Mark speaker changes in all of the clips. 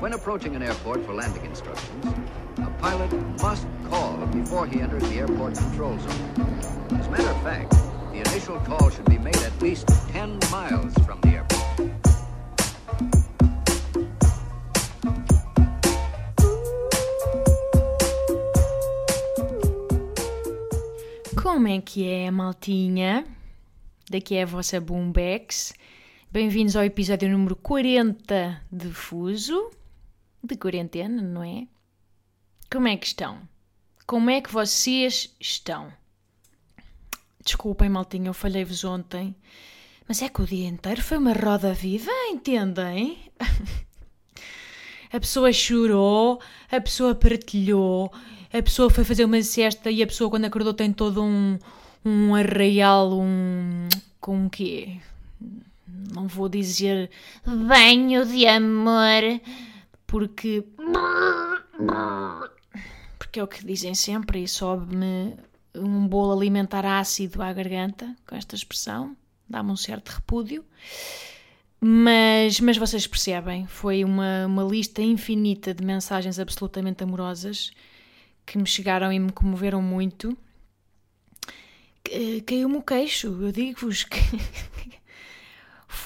Speaker 1: When approaching an airport for landing instructions, a pilot must call before he enters the airport control zone. As a matter of fact, the initial call should be made at least 10 miles from the airport.
Speaker 2: Como é que é, maltinha? Daqui é a vossa Boombex. Bem-vindos ao episódio número 40 de Fuso, de quarentena, não é? Como é que estão? Como é que vocês estão? Desculpem, maltinha, eu falhei-vos ontem, mas é que o dia inteiro foi uma roda viva, entendem? A pessoa chorou, a pessoa partilhou, a pessoa foi fazer uma cesta e a pessoa quando acordou tem todo um, um arraial, um... com o quê? Não vou dizer banho de amor, porque... Porque é o que dizem sempre e sobe-me um bolo alimentar ácido à garganta, com esta expressão, dá-me um certo repúdio. Mas, mas vocês percebem, foi uma, uma lista infinita de mensagens absolutamente amorosas que me chegaram e me comoveram muito. Caiu-me o queixo, eu digo-vos que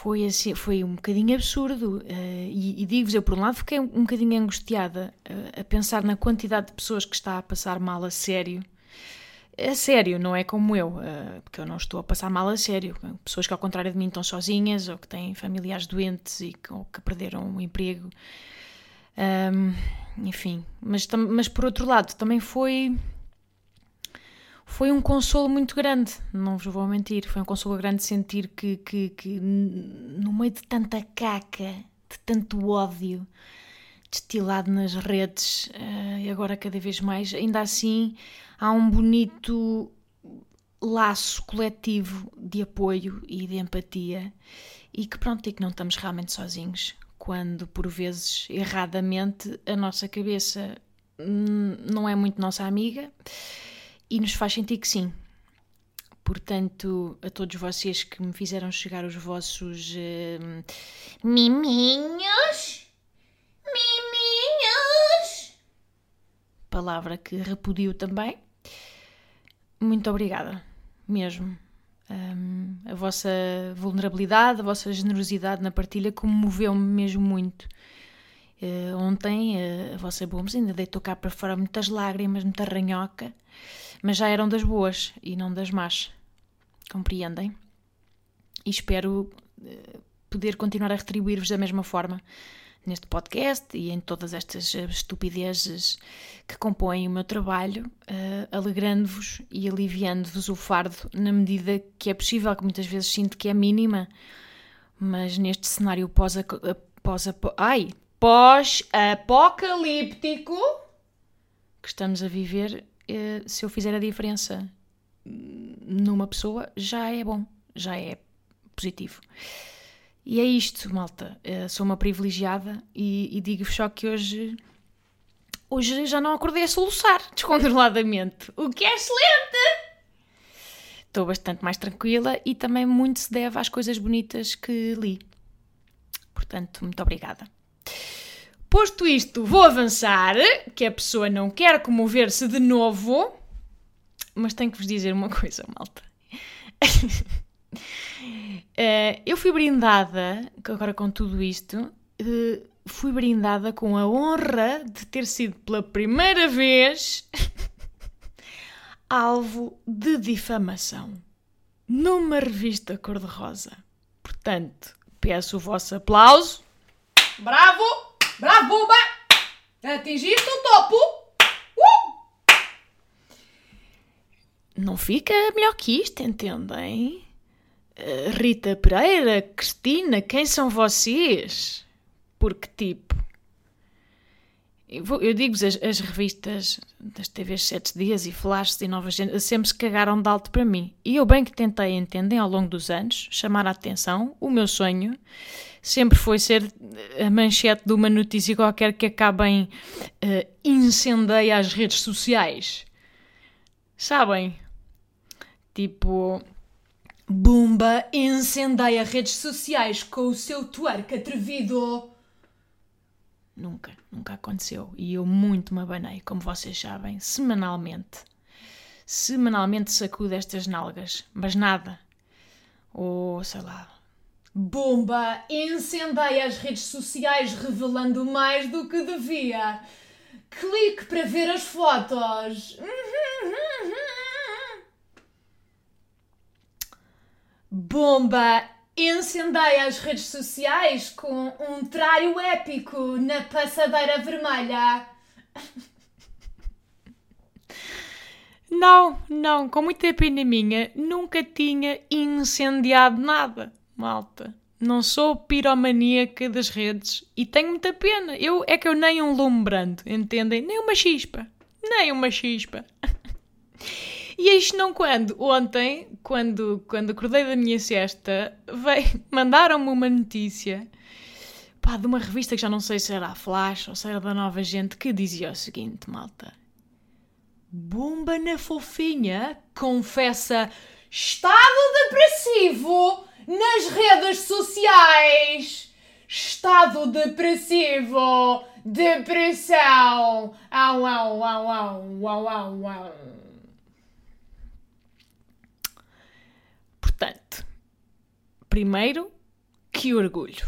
Speaker 2: foi assim, foi um bocadinho absurdo. Uh, e, e digo-vos, eu por um lado fiquei um, um bocadinho angustiada uh, a pensar na quantidade de pessoas que está a passar mal a sério a sério, não é como eu, uh, porque eu não estou a passar mal a sério. Pessoas que, ao contrário de mim, estão sozinhas ou que têm familiares doentes e que, ou que perderam o emprego. Um, enfim, mas, mas por outro lado, também foi. Foi um consolo muito grande, não vos vou mentir. Foi um consolo grande sentir que, que, que no meio de tanta caca, de tanto ódio destilado nas redes, uh, e agora cada vez mais, ainda assim há um bonito laço coletivo de apoio e de empatia e que pronto, e que não estamos realmente sozinhos quando por vezes erradamente a nossa cabeça não é muito nossa amiga e nos faz sentir que sim. Portanto, a todos vocês que me fizeram chegar os vossos uh, miminhos, miminhos, palavra que repudio também, muito obrigada, mesmo. Um, a vossa vulnerabilidade, a vossa generosidade na partilha comoveu-me mesmo muito. Uh, ontem uh, a vossa Booms ainda deitou cá para fora muitas lágrimas, muita ranhoca, mas já eram das boas e não das más. Compreendem? E espero uh, poder continuar a retribuir-vos da mesma forma neste podcast e em todas estas estupidezes que compõem o meu trabalho, uh, alegrando-vos e aliviando-vos o fardo na medida que é possível, que muitas vezes sinto que é mínima, mas neste cenário pós, pós, ai, pós-apocalíptico que estamos a viver, se eu fizer a diferença numa pessoa, já é bom, já é positivo. E é isto, malta. Uh, sou uma privilegiada e, e digo-vos só que hoje, hoje já não acordei a soluçar descontroladamente, o que é excelente! Estou bastante mais tranquila e também muito se deve às coisas bonitas que li. Portanto, muito obrigada. Posto isto, vou avançar, que a pessoa não quer comover-se de novo, mas tenho que vos dizer uma coisa, malta. Uh, eu fui brindada, agora com tudo isto, uh, fui brindada com a honra de ter sido pela primeira vez alvo de difamação numa revista cor-de-rosa. Portanto, peço o vosso aplauso. Bravo! Bravo, Bumba! Atingiste o topo! Uh! Não fica melhor que isto, entendem? Eh, Rita Pereira, Cristina, quem são vocês? Porque, tipo, eu, digo-vos, as, as, revistas das TVs 7 Dias e Flashes e Nova Gente sempre se cagaram de alto para mim. E eu bem que tentei entender ao longo dos anos, chamar a atenção, o meu sonho sempre foi ser a manchete de uma notícia qualquer que acabe em uh, incendeia as redes sociais. Sabem? Tipo, Bumba incendeia redes sociais com o seu twerk atrevido. Nunca, nunca aconteceu. E eu muito me abanei, como vocês sabem, semanalmente. Semanalmente sacudo estas nalgas, mas nada. Ou sei lá.
Speaker 3: Bomba! Incendeia as redes sociais revelando mais do que devia. Clique para ver as fotos. Bomba! Incendeia as redes sociais com um trário épico na passadeira vermelha.
Speaker 2: Não, não, com muita pena minha, nunca tinha incendiado nada, malta. Não sou piromaníaca das redes e tenho muita pena. Eu é que eu nem um lume brando, entendem? Nem uma chispa. Nem uma chispa. E eis não quando, ontem, quando, quando acordei da minha siesta, mandaram-me uma notícia pá, de uma revista que já não sei se era a Flash ou se era da Nova Gente, que dizia o seguinte, malta. Bomba na fofinha confessa
Speaker 3: estado depressivo nas redes sociais. Estado depressivo, depressão. Au, au, au, au, au, au, au.
Speaker 2: Portanto, primeiro, que orgulho.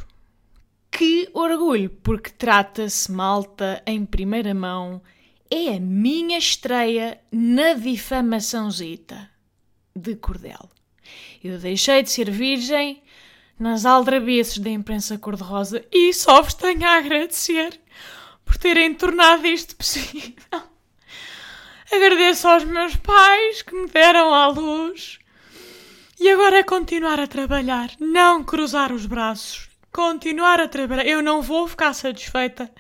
Speaker 2: Que orgulho, porque trata-se, malta, em primeira mão, é a minha estreia na difamaçãozita de Cordel. Eu deixei de ser virgem nas aldrabices da imprensa cor-de-rosa e só vos tenho a agradecer por terem tornado isto possível. Agradeço aos meus pais que me deram à luz. E agora é continuar a trabalhar, não cruzar os braços. Continuar a trabalhar. Eu não vou ficar satisfeita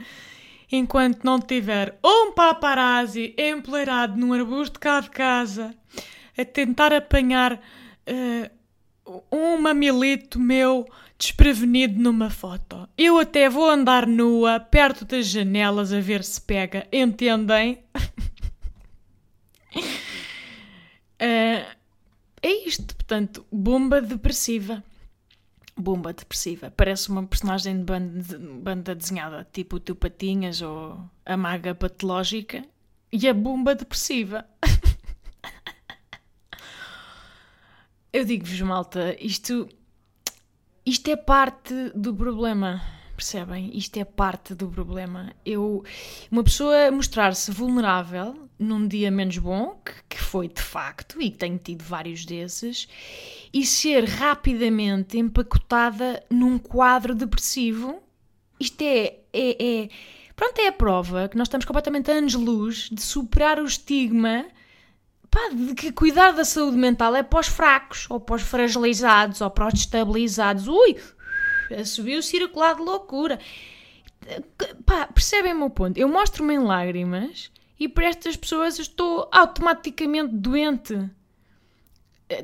Speaker 2: enquanto não tiver um paparazzi empoleirado num arbusto cá de casa a tentar apanhar uh, um mamilito meu desprevenido numa foto. Eu até vou andar nua perto das janelas a ver se pega, entendem? uh, é isto, portanto, bomba depressiva. Bomba depressiva. Parece uma personagem de banda, banda desenhada, tipo o Tio Patinhas ou a Maga Patológica. E a bomba depressiva. Eu digo-vos, malta, isto, isto é parte do problema. Percebem? Isto é parte do problema. Eu, uma pessoa mostrar-se vulnerável num dia menos bom, que, que foi de facto, e que tenho tido vários desses, e ser rapidamente empacotada num quadro depressivo, isto é, é, é pronto, é a prova que nós estamos completamente anos-luz de superar o estigma pá, de que cuidar da saúde mental é para os fracos, ou para os fragilizados, ou para os destabilizados. Ui, subiu o circular de loucura. Pá, percebem o meu ponto? Eu mostro-me em lágrimas e para estas pessoas estou automaticamente doente.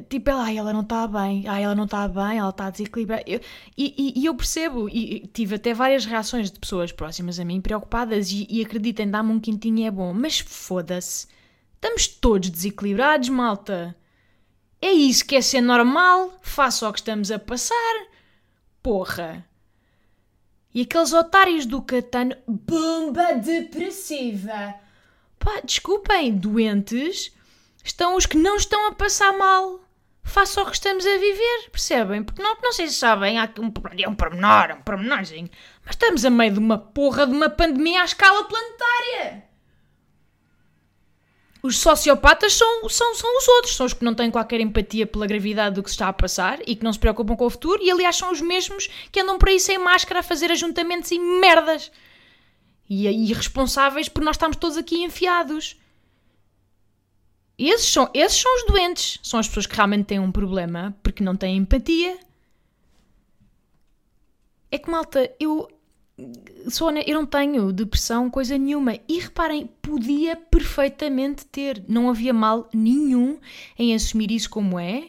Speaker 2: Tipo, ela, ela não está bem, ai, ela não está bem, ela está desequilibrada. Eu, e, e, e, eu percebo, e tive até várias reações de pessoas próximas a mim preocupadas e, e acreditem, dá-me um quintinho é bom, mas foda-se. Estamos todos desequilibrados, malta. É isso que é ser normal, face ao que estamos a passar. Porra! E aqueles otários do Catano,
Speaker 3: bomba depressiva.
Speaker 2: Pá, desculpem, doentes, estão os que não estão a passar mal. Face ao que estamos a viver, percebem? Porque não, não sei se sabem, há um, é um pormenor, um pormenorzinho, mas estamos a meio de uma porra de uma pandemia à escala planetária. Os sociopatas são, são, são os outros, são os que não têm qualquer empatia pela gravidade do que se está a passar e que não se preocupam com o futuro, e aliás são os mesmos que andam por aí sem máscara a fazer ajuntamentos e merdas. E, e responsáveis por nós estarmos todos aqui enfiados. Esses são, esses são os doentes, são as pessoas que realmente têm um problema porque não têm empatia. É que, malta, eu Eu não tenho depressão, coisa nenhuma. E reparem, podia perfeitamente ter. Não havia mal nenhum em assumir isso como é.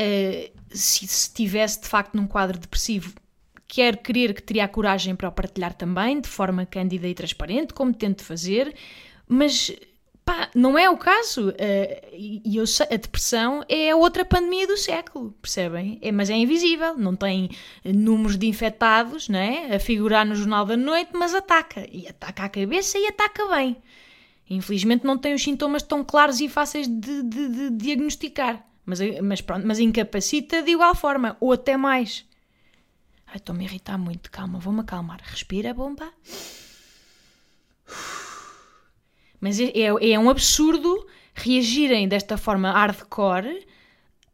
Speaker 2: Uh, se estivesse de facto num quadro depressivo, quero crer que teria a coragem para o partilhar também, de forma cândida e transparente, como tento fazer, mas Pá, não é o caso. Uh, e eu a depressão é a outra pandemia do século, percebem? É, mas é invisível, não tem números de infectados, não é? A figurar no Jornal da Noite, mas ataca. E ataca a cabeça e ataca bem. Infelizmente não tem os sintomas tão claros e fáceis de, de, de diagnosticar. Mas, mas pronto, mas incapacita de igual forma, ou até mais. Ai, estou-me a irritar muito. Calma, vou-me acalmar. Respira, bomba. Mas é, é, é um absurdo reagirem desta forma hardcore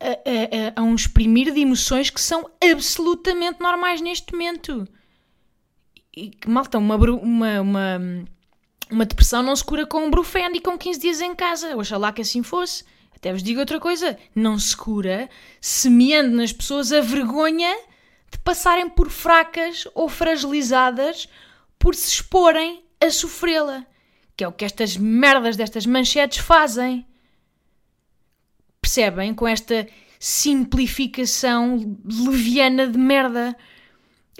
Speaker 2: a, a, a, um exprimir de emoções que são absolutamente normais neste momento. E, malta, uma, uma, uma, uma depressão não se cura com um brufeno e com 15 dias em casa. Oxalá que assim fosse. Até vos digo outra coisa: não se cura semeando nas pessoas a vergonha de passarem por fracas ou fragilizadas por se exporem a sofrê-la. Que é o que estas merdas destas manchetes fazem. Percebem? Com esta simplificação leviana de merda.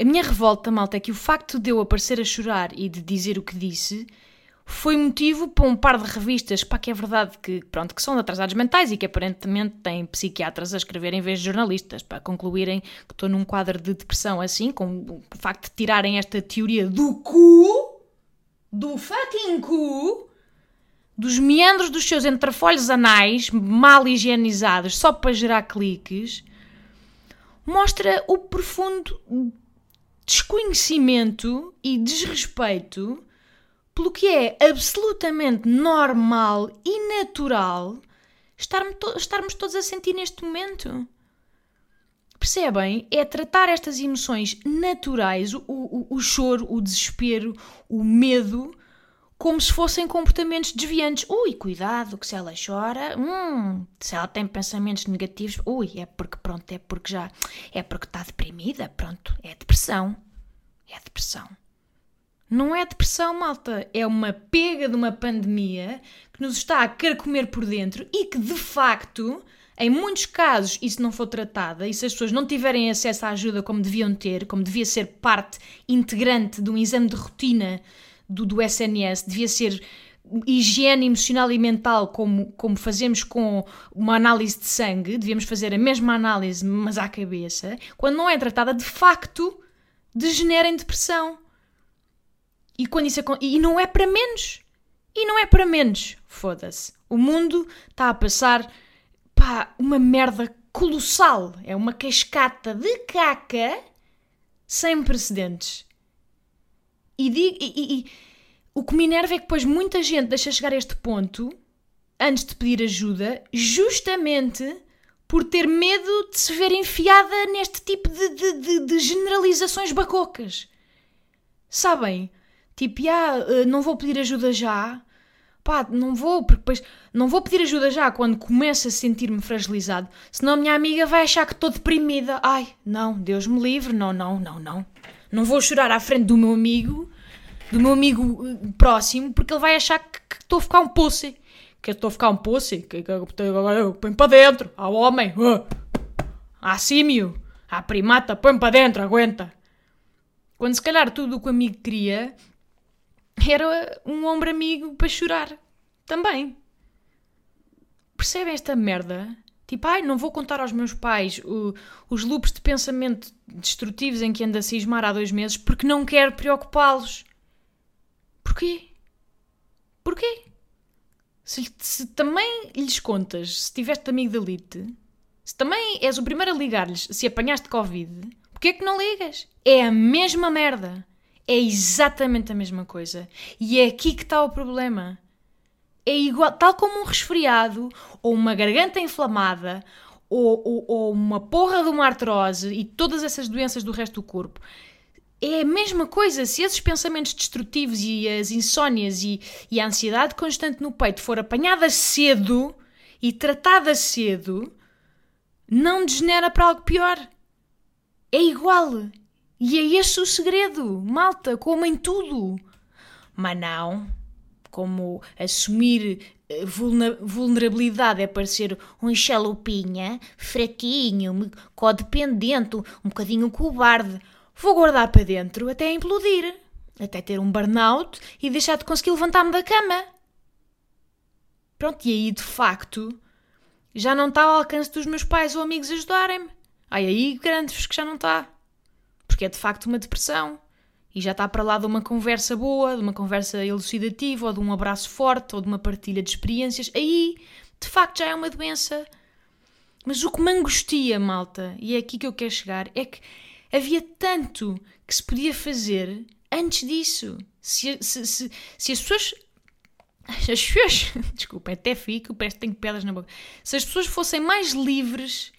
Speaker 2: A minha revolta, malta, é que o facto de eu aparecer a chorar e de dizer o que disse foi motivo para um par de revistas, pá, que é verdade que, pronto, que são de atrasados mentais e que aparentemente têm psiquiatras a escrever em vez de jornalistas, para concluírem que estou num quadro de depressão assim, com o facto de tirarem esta teoria do cu, do fucking cu, dos meandros dos seus entrefolhos anais, mal higienizados, só para gerar cliques, mostra o profundo desconhecimento e desrespeito pelo que é absolutamente normal e natural estarmos, estarmos todos a sentir neste momento. Percebem? É tratar estas emoções naturais, o, o, o choro, o desespero, o medo, como se fossem comportamentos desviantes. Ui, cuidado, que se ela chora, hum, se ela tem pensamentos negativos, ui, é porque pronto, é porque já, é porque está deprimida, pronto, é depressão. É depressão. Não é depressão, malta. É uma pega de uma pandemia que nos está a querer comer por dentro e que, de facto, em muitos casos, isso não for tratada e se as pessoas não tiverem acesso à ajuda como deviam ter, como devia ser parte integrante de um exame de rotina do, do SNS, devia ser higiene emocional e mental como, como fazemos com uma análise de sangue, devíamos fazer a mesma análise, mas à cabeça, quando não é tratada, de facto, degenera em depressão. E quando isso E não é para menos. E não é para menos. Foda-se. O mundo está a passar pá, uma merda colossal. É uma cascata de caca sem precedentes. E, digo, e, e, e o que me enerva é que depois muita gente deixa chegar a este ponto antes de pedir ajuda, justamente por ter medo de se ver enfiada neste tipo de, de, de, de generalizações bacocas. Sabem? Tipo, ah, não vou pedir ajuda já. Pá, não vou, porque depois não vou pedir ajuda já quando começo a sentir-me fragilizado, senão a minha amiga vai achar que estou deprimida. Ai, não, Deus me livre, não, não, não, não. Não vou chorar à frente do meu amigo, do meu amigo eh, próximo, porque ele vai achar que estou a ficar um poço. Que estou a ficar um poço, que, eu põe para dentro, ao homem, uh, à símio, à primata, põe para dentro, aguenta. Quando se calhar tudo o que o amigo queria era um ombro amigo para chorar. Também. Percebem esta merda? Tipo, ai, não vou contar aos meus pais o, os loops de pensamento destrutivos em que anda a cismar há dois meses porque não quero preocupá-los. Porquê? Porquê? Se, se, também lhes contas, se tiveste amigo de elite, se também és o primeiro a ligar-lhes se apanhaste Covid, porquê é que não ligas? É a mesma merda. É exatamente a mesma coisa. E é aqui que está o problema. É igual, tal como um resfriado, ou uma garganta inflamada, ou, ou, ou uma porra de uma artrose e todas essas doenças do resto do corpo. É a mesma coisa. Se esses pensamentos destrutivos e as insónias e, e a ansiedade constante no peito for apanhada cedo e tratada cedo, não degenera para algo pior. É igual. E é esse o segredo, malta, como em tudo. Mas não, como assumir eh, vulnerabilidade é parecer um chalupinha, fraquinho, codependente, um bocadinho cobarde. Vou guardar para dentro até implodir, até ter um burnout e deixar de conseguir levantar-me da cama. Pronto, e aí de facto já não está ao alcance dos meus pais ou amigos ajudarem-me. Ai, aí garanto-vos que já não está. Porque é de facto uma depressão. E já está para lá de uma conversa boa, de uma conversa elucidativa, ou de um abraço forte, ou de uma partilha de experiências. Aí, de facto, já é uma doença. Mas o que me angustia, malta, e é aqui que eu quero chegar, é que havia tanto que se podia fazer antes disso. Se, se, se, se as pessoas. As pessoas. Desculpa, até fico, parece que tenho pedras na boca. Se as pessoas fossem mais livres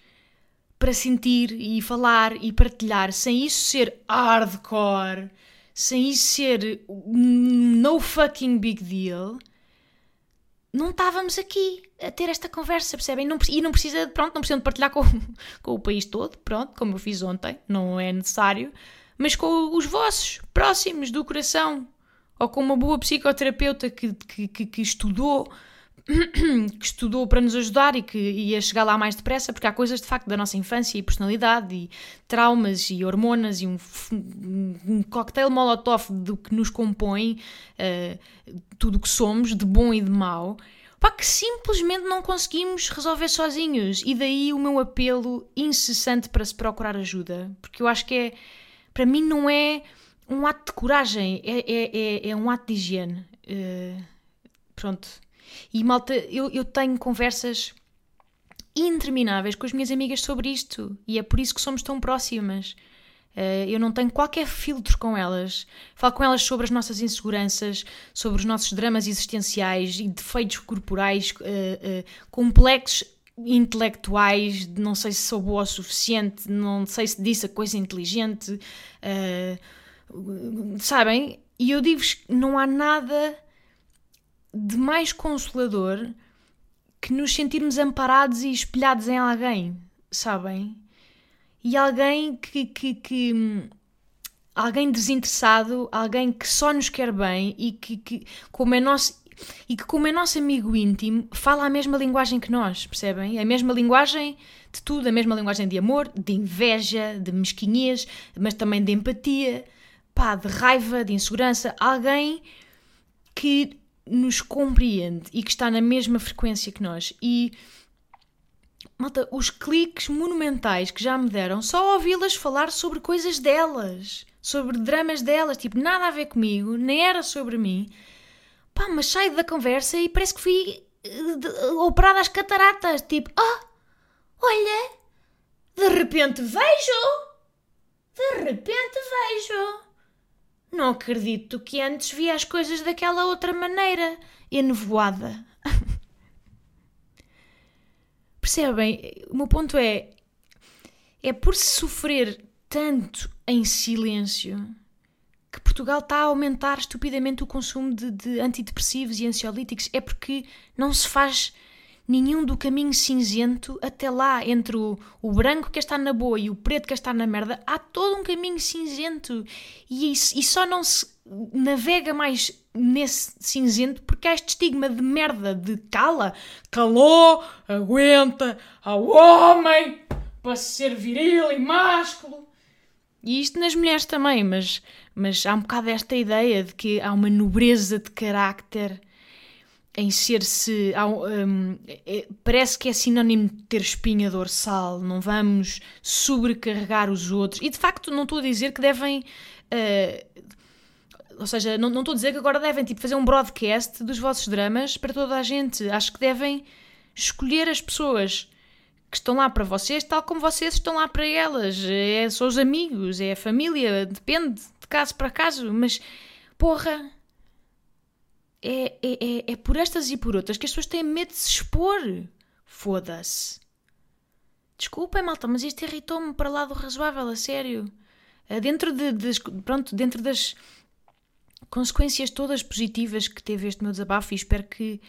Speaker 2: para sentir e falar e partilhar, sem isso ser hardcore, sem isso ser no fucking big deal, não estávamos aqui a ter esta conversa, percebem? Não, e não precisa, pronto, não precisam de partilhar com, com o país todo, pronto, como eu fiz ontem, não é necessário, mas com os vossos, próximos do coração, ou com uma boa psicoterapeuta que, que, que, que estudou que estudou para nos ajudar e que ia chegar lá mais depressa, porque há coisas de facto da nossa infância e personalidade e traumas e hormonas e um, um cocktail molotov do que nos compõe uh, tudo o que somos, de bom e de mau, pá, que simplesmente não conseguimos resolver sozinhos. E daí o meu apelo incessante para se procurar ajuda, porque eu acho que é, para mim, não é um ato de coragem, é, é, é, é um ato de higiene. Uh, pronto e malta, eu, eu tenho conversas intermináveis com as minhas amigas sobre isto e é por isso que somos tão próximas. Uh, eu não tenho qualquer filtro com elas. Falo com elas sobre as nossas inseguranças, sobre os nossos dramas existenciais e defeitos corporais uh, uh, complexos intelectuais, não sei se sou boa o suficiente, não sei se disse a coisa inteligente, sabem? E eu digo-vos que não há nada de mais consolador que nos sentirmos amparados e espelhados em alguém, sabem? E alguém que, que, que alguém desinteressado, alguém que só nos quer bem e que, que como é nosso e que como é nosso amigo íntimo fala a mesma linguagem que nós, percebem? A mesma linguagem de tudo, a mesma linguagem de amor, de inveja, de mesquinhez, mas também de empatia, pá, de raiva, de insegurança, alguém que nos compreende e que está na mesma frequência que nós. E malta, os cliques monumentais que já me deram só ouvi-las falar sobre coisas delas, sobre dramas delas, tipo, nada a ver comigo, nem era sobre mim. Pá, mas saio da conversa e parece que fui uh, operada às cataratas, tipo, oh, olha, de repente vejo, de repente vejo. Não acredito que antes via as coisas daquela outra maneira, enevoada. Percebem? O meu ponto é: é por se sofrer tanto em silêncio que Portugal está a aumentar estupidamente o consumo de, de antidepressivos e ansiolíticos. É porque não se faz nenhum do caminho cinzento até lá, entre o, o branco que está na boa e o preto que está na merda, há todo um caminho cinzento e, e só não se navega mais nesse cinzento porque há este estigma de merda de cala, calou, aguenta ao homem para ser viril e másculo. E isto nas mulheres também, mas, mas há um bocado esta ideia de que há uma nobreza de carácter em ser-se. Um, é, parece que é sinónimo de ter espinha dorsal, não vamos sobrecarregar os outros. E de facto, não estou a dizer que devem. Uh, ou seja, não, não estou a dizer que agora devem tipo, fazer um broadcast dos vossos dramas para toda a gente. Acho que devem escolher as pessoas que estão lá para vocês, tal como vocês estão lá para elas. É, são os amigos, é a família, depende de caso para caso, mas porra, é, é, é, é por estas e por outras que as pessoas têm medo de se expor. Foda-se. Desculpem, malta, mas isto irritou-me para lá do razoável, a sério. Eh, dentro, de, de, pronto, dentro das consequências todas positivas que teve este meu desabafo, e espero que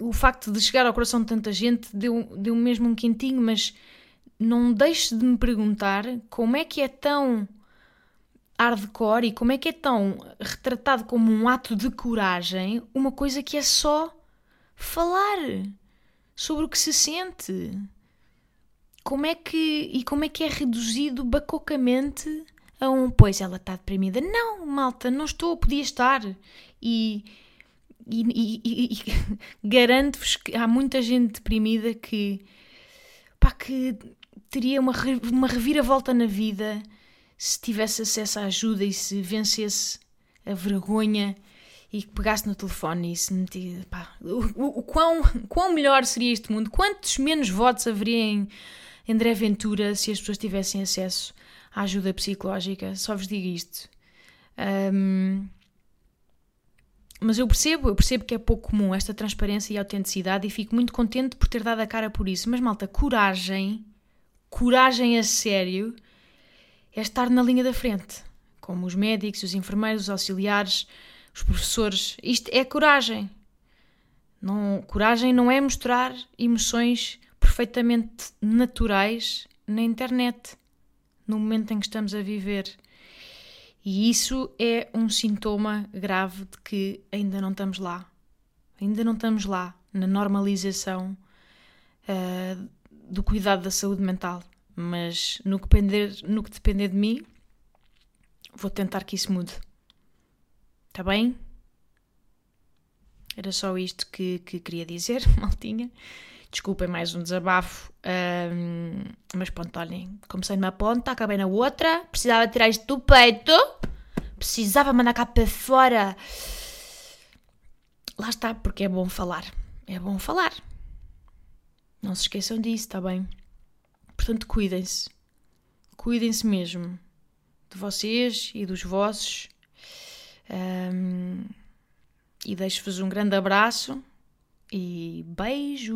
Speaker 2: o facto de chegar ao coração de tanta gente deu, deu mesmo um quentinho, mas não deixe de me perguntar como é que é tão hardcore e como é que é tão retratado como um ato de coragem uma coisa que é só falar sobre o que se sente. Como é que e como é que é reduzido bacocamente a um pois ela está deprimida. Não, malta, não estou, podia estar. E E, e, e, garanto-vos que há muita gente deprimida que, pá, que teria uma, uma reviravolta na vida se tivesse acesso à ajuda e se vencesse a vergonha e que pegasse no telefone e se metia. Pá, o, o, quão, quão melhor seria este mundo? Quantos menos votos haveria em André Ventura se as pessoas tivessem acesso à ajuda psicológica? Só vos digo isto. Um, mas eu percebo, eu percebo que é pouco comum esta transparência e autenticidade e fico muito contente por ter dado a cara por isso. Mas malta, coragem, coragem a sério, é estar na linha da frente, como os médicos, os enfermeiros, os auxiliares, os professores. Isto é coragem. Não, coragem não é mostrar emoções perfeitamente naturais na internet, no momento em que estamos a viver. E isso é um sintoma grave de que ainda não estamos lá. Ainda não estamos lá na normalização uh, do cuidado da saúde mental. Mas no que, depender, no que depender de mim, vou tentar que isso mude. Está bem? Era só isto que, que queria dizer, maltinha. Desculpem mais um desabafo. Um, mas pronto, olhem, comecei numa ponta, acabei na outra. Precisava tirar isto do peito. Precisava mandar cá para fora. Lá está, porque é bom falar. É bom falar. Não se esqueçam disso, está bem? Portanto, cuidem-se. Cuidem-se mesmo. De vocês e dos vossos. Um, e deixo-vos um grande abraço e beijos!